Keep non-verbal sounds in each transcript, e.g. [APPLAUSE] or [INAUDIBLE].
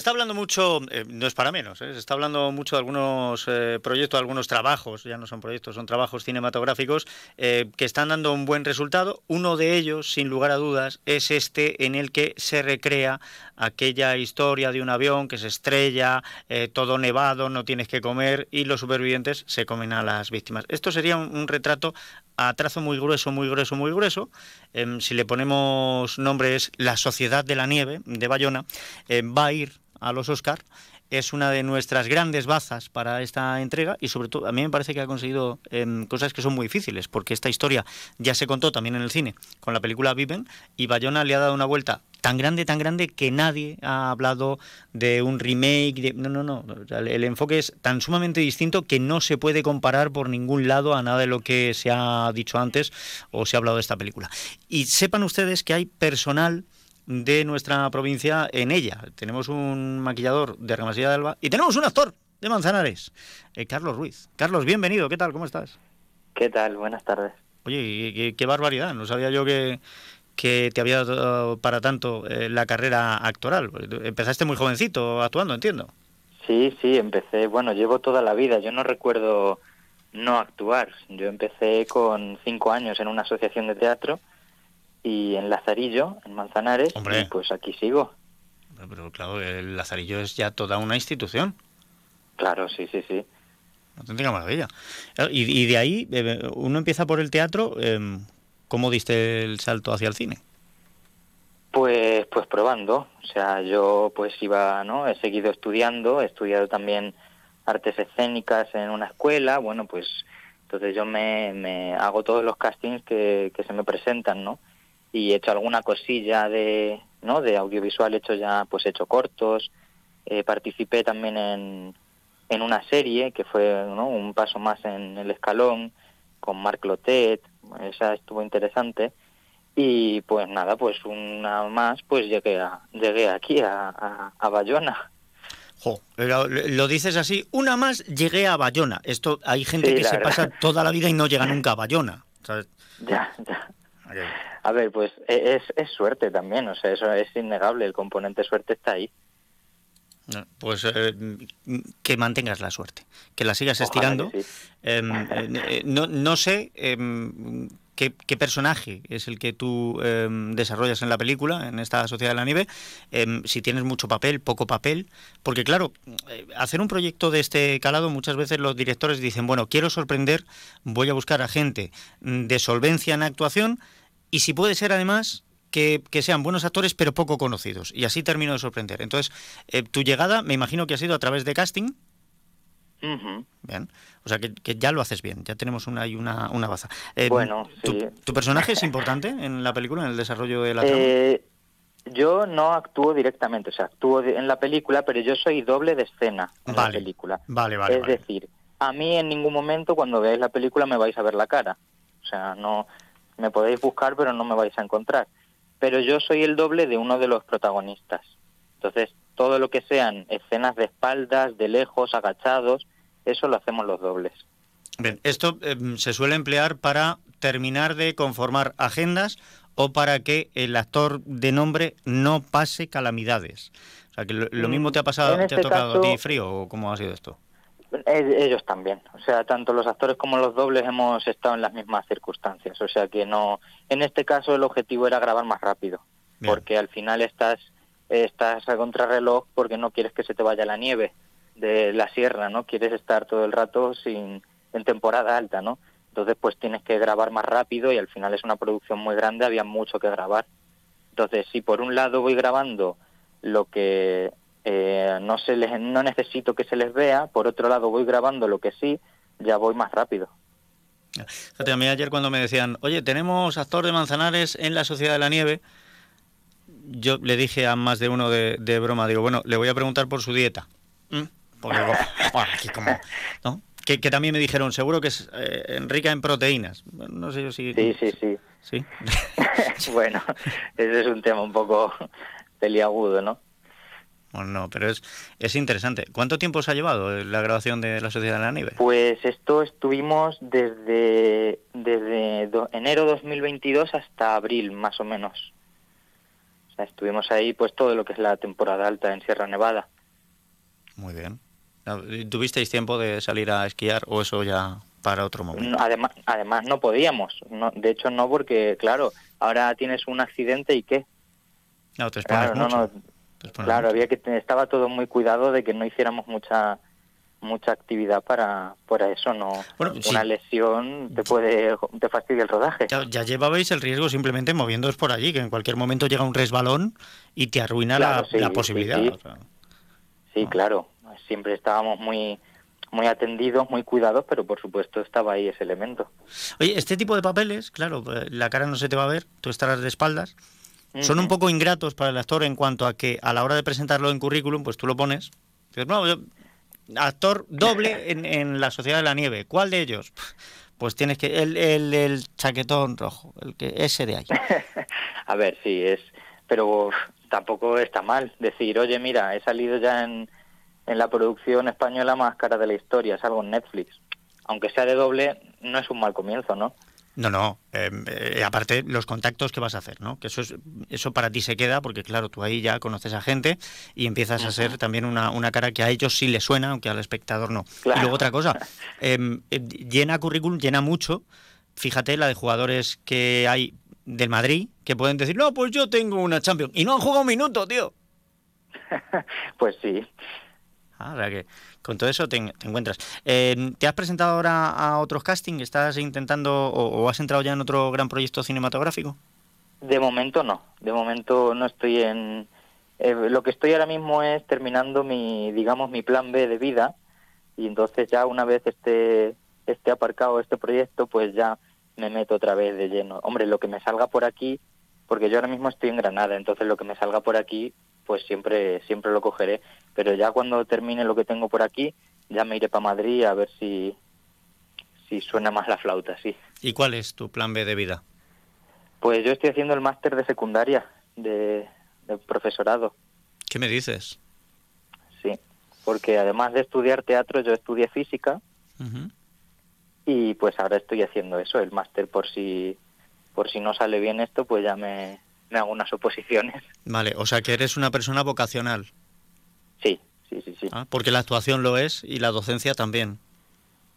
está hablando mucho, eh, no es para menos, ¿eh? se está hablando mucho de algunos eh, proyectos, algunos trabajos, ya no son proyectos, son trabajos cinematográficos que están dando un buen resultado. Uno de ellos, sin lugar a dudas, es este en el que se recrea aquella historia de un avión que se estrella, todo nevado, no tienes que comer y los supervivientes se comen a las víctimas. Esto sería un, retrato a trazo muy grueso, muy grueso, muy grueso. Em, si le ponemos nombre es La Sociedad de la Nieve de Bayona, va a ir a los Oscar. Es una de nuestras grandes bazas para esta entrega y sobre todo a mí me parece que ha conseguido em, cosas que son muy difíciles porque esta historia ya se contó también en el cine con la película Viven y Bayona le ha dado una vuelta tan grande, tan grande que nadie ha hablado de un remake. No, no, no. El, enfoque es tan sumamente distinto que no se puede comparar por ningún lado a nada de lo que se ha dicho antes o se ha hablado de esta película. Y sepan ustedes que hay personal de nuestra provincia en ella. Tenemos un maquillador de Remasilla de Alba y tenemos un actor de Manzanares, eh, Carlos Ruiz. Carlos, bienvenido, ¿qué tal? ¿Cómo estás? ¿Qué tal? Buenas tardes. Oye, qué, barbaridad, no sabía yo que, que te había dado para tanto eh, la carrera actoral. Empezaste muy jovencito actuando, entiendo. Sí, sí, empecé, bueno, llevo toda la vida, yo no recuerdo no actuar. Yo empecé con cinco años en una asociación de teatro y en Lazarillo, en Manzanares, y pues aquí sigo. Pero claro, el Lazarillo es ya toda una institución. Claro, sí, sí, sí. Auténtica maravilla. Y, de ahí, eh, uno empieza por el teatro, em, ¿cómo diste el salto hacia el cine? Pues, pues probando. O sea, yo pues iba, ¿no? He seguido estudiando, he estudiado también artes escénicas en una escuela, bueno, pues entonces yo me, me hago todos los castings que, que se me presentan, ¿no? Y he hecho alguna cosilla de, ¿no? de audiovisual, he hecho ya, pues he hecho cortos, eh, participé también en, en una serie que fue ¿no? un paso más en el escalón con Marc Lotet, esa estuvo interesante y pues nada, pues una más, pues llegué a, llegué aquí a, a, Bayona. Jo, lo, dices así, una más llegué a Bayona. Esto hay gente que se pasa toda la vida y no llega nunca a Bayona. [LAUGHS] Ya, ya. A ver, pues e, es, es suerte también, o sea, eso es innegable, el componente suerte está ahí. Pues eh, que mantengas la suerte, que la sigas estirando. Em, [LAUGHS] eh, no, no, sé em, qué, qué, personaje es el que tú em, desarrollas en la película, en esta Sociedad de la Nieve, si tienes mucho papel, poco papel, porque claro, eh, hacer un proyecto de este calado muchas veces los directores dicen, bueno, quiero sorprender, voy a buscar a gente de solvencia en actuación y si puede ser además que, sean buenos actores pero poco conocidos. Y así termino de sorprender. Entonces, eh, tu llegada me imagino que ha sido a través de casting. Bien. O sea que, ya lo haces bien, ya tenemos una y una, una baza. Eh, bueno, ¿tu, personaje es importante en la película, en el desarrollo de la eh, Yo no actúo directamente, o sea, actúo en la película, pero yo soy doble de escena en la película. Vale, vale. Es decir, a mí en ningún momento cuando veáis la película me vais a ver la cara. O sea, no, me podéis buscar pero no me vais a encontrar. Pero yo soy el doble de uno de los protagonistas. Entonces, todo lo que sean escenas de espaldas, de lejos, agachados, eso lo hacemos los dobles. Bien, esto em, se suele emplear para terminar de conformar agendas o para que el actor de nombre no pase calamidades. O sea, que lo, mismo te ha pasado, te ha este tocado a ti frío o cómo ha sido esto. Ellos también, o sea, tanto los actores como los dobles hemos estado en las mismas circunstancias, o sea que no, en este caso el objetivo era grabar más rápido, porque al final estás, estás a contrarreloj porque no quieres que se te vaya la nieve de la sierra, ¿no? Quieres estar todo el rato sin, en temporada alta, ¿no? Entonces pues tienes que grabar más rápido y al final es una producción muy grande, había mucho que grabar. Entonces si por un lado voy grabando lo que eh, no, se les, no necesito que se les vea, por otro lado voy grabando lo que sí, ya voy más rápido. Fíjate, a mí ayer cuando me decían, oye, tenemos actor de Manzanares en la Sociedad de la Nieve, yo le dije a más de uno de, broma, digo, bueno, le voy a preguntar por su dieta. ¿Mm? Porque, [LAUGHS] como, ¿no? que, también me dijeron, seguro que es eh, rica en proteínas. No sé yo si... Sí, sí, sí. ¿Sí? [LAUGHS] bueno, ese es un tema un poco peliagudo, ¿no? No, pero es, es interesante. ¿Cuánto tiempo se ha llevado la grabación de La Sociedad de la Nieve? Pues esto estuvimos desde, desde enero 2022 hasta abril, más o menos. Estuvimos ahí pues todo lo que es la temporada alta en Sierra Nevada. Muy bien. ¿Tuvisteis tiempo de salir a esquiar o eso ya para otro momento? Además, además no podíamos. No, de hecho no porque, claro, ahora tienes un accidente y ¿qué? No, te claro, no, no, claro, había que estaba todo muy cuidado de que no hiciéramos mucha mucha actividad para, para eso, no una lesión te puede te fastidia el rodaje. Ya, llevabais el riesgo simplemente moviéndoos por allí, que en cualquier momento llega un resbalón y te arruina la, posibilidad. Sí, claro, siempre estábamos muy muy atendidos, muy cuidados, pero por supuesto estaba ahí ese elemento. Oye, este tipo de papeles, claro, la cara no se te va a ver, tú estarás de espaldas, son un poco ingratos para el actor en cuanto a que a la hora de presentarlo en currículum, pues tú lo pones, dices, no, actor doble en, La Sociedad de la Nieve. ¿Cuál de ellos? Pues tienes que... El, el, chaquetón rojo, el que ese de ahí. [LAUGHS] A ver, sí, es... Pero tampoco está mal decir, oye, mira, he salido ya en, en la producción española más cara de la historia, es algo en Netflix. Aunque sea de doble, no es un mal comienzo, ¿no? No, no. Em, eh, aparte, los contactos que vas a hacer, ¿no? Que eso, es, eso para ti se queda, porque claro, tú ahí ya conoces a gente y empiezas a ser también una, una, cara que a ellos sí les suena, aunque al espectador no. Y luego otra cosa, [LAUGHS] em, eh, llena currículum, llena mucho. Fíjate la de jugadores que hay del Madrid que pueden decir, no, pues yo tengo una Champions. Y no han jugado un minuto, tío. [LAUGHS] pues sí. Ah, o que con todo eso te, encuentras. Eh, ¿Te has presentado ahora a otros castings? ¿Estás intentando o, has entrado ya en otro gran proyecto cinematográfico? De momento no. De momento no estoy en... Eh, lo que estoy ahora mismo es terminando mi, digamos, mi plan B de vida y entonces ya una vez esté, esté aparcado este proyecto, pues ya me meto otra vez de lleno. Hombre, lo que me salga por aquí, porque yo ahora mismo estoy en Granada, entonces lo que me salga por aquí, pues siempre siempre lo cogeré pero ya cuando termine lo que tengo por aquí ya me iré para Madrid a ver si si suena más la flauta sí. Y cuál es tu plan B de vida pues yo estoy haciendo el máster de secundaria de, profesorado. Qué me dices sí porque además de estudiar teatro yo estudié física. Y pues ahora estoy haciendo eso el máster por si por si no sale bien esto pues ya me me hago unas oposiciones. Vale, o sea que eres una persona vocacional. Sí, sí, sí, sí. Ah, porque la actuación lo es y la docencia también.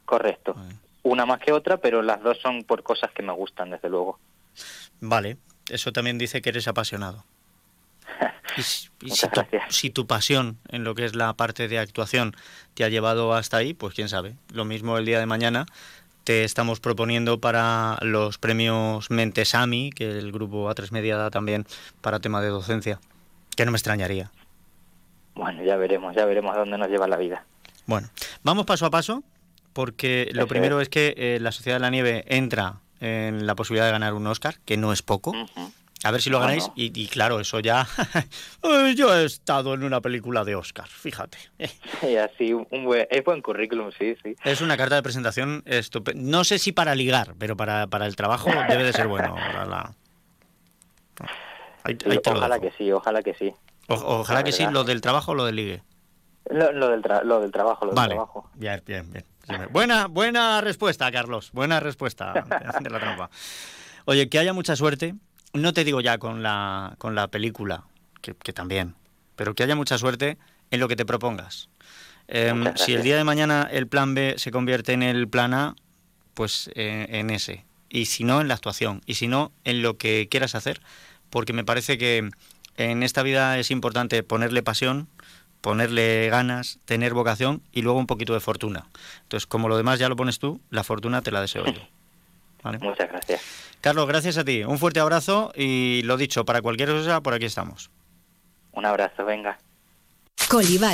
Correcto. Una más que otra, pero las dos son por cosas que me gustan, desde luego. Vale, eso también dice que eres apasionado. [LAUGHS] y, si, tu, si, tu, pasión en lo que es la parte de actuación te ha llevado hasta ahí, pues quién sabe. Lo mismo el día de mañana te estamos proponiendo para los premios Mentesami, que el grupo A3 Media da también para tema de docencia, que no me extrañaría. Bueno, ya veremos, ya veremos a dónde nos lleva la vida. Bueno, vamos paso a paso, porque lo primero es que eh, la Sociedad de la Nieve entra en la posibilidad de ganar un Oscar, que no es poco. A ver si lo ganáis. Y, claro, eso ya. [LAUGHS] Yo he estado en una película de Oscar, fíjate. [LAUGHS] Y así, un buen, es buen currículum, sí, sí. Es una carta de presentación estupenda. No sé si para ligar, pero para, para el trabajo debe de ser bueno. ojalá [LAUGHS] que sí, ojalá que sí. Ojalá que sí, lo del trabajo o lo del ligue. Lo, del, lo del trabajo, lo del trabajo. Bien, bien, bien. Buena, buena respuesta, Carlos. Buena respuesta de la trampa. Oye, que haya mucha suerte no te digo ya con la, con la película, que, también, pero que haya mucha suerte en lo que te propongas. Em, si el día de mañana el plan B se convierte en el plan A, pues eh, en ese. Y si no, en la actuación. Y si no, en lo que quieras hacer. Porque me parece que en esta vida es importante ponerle pasión, ponerle ganas, tener vocación y luego un poquito de fortuna. Entonces, como lo demás ya lo pones tú, la fortuna te la deseo yo. [LAUGHS] Muchas gracias. Carlos, gracias a ti. Un fuerte abrazo y lo dicho, para cualquier cosa, por aquí estamos. Un abrazo, venga.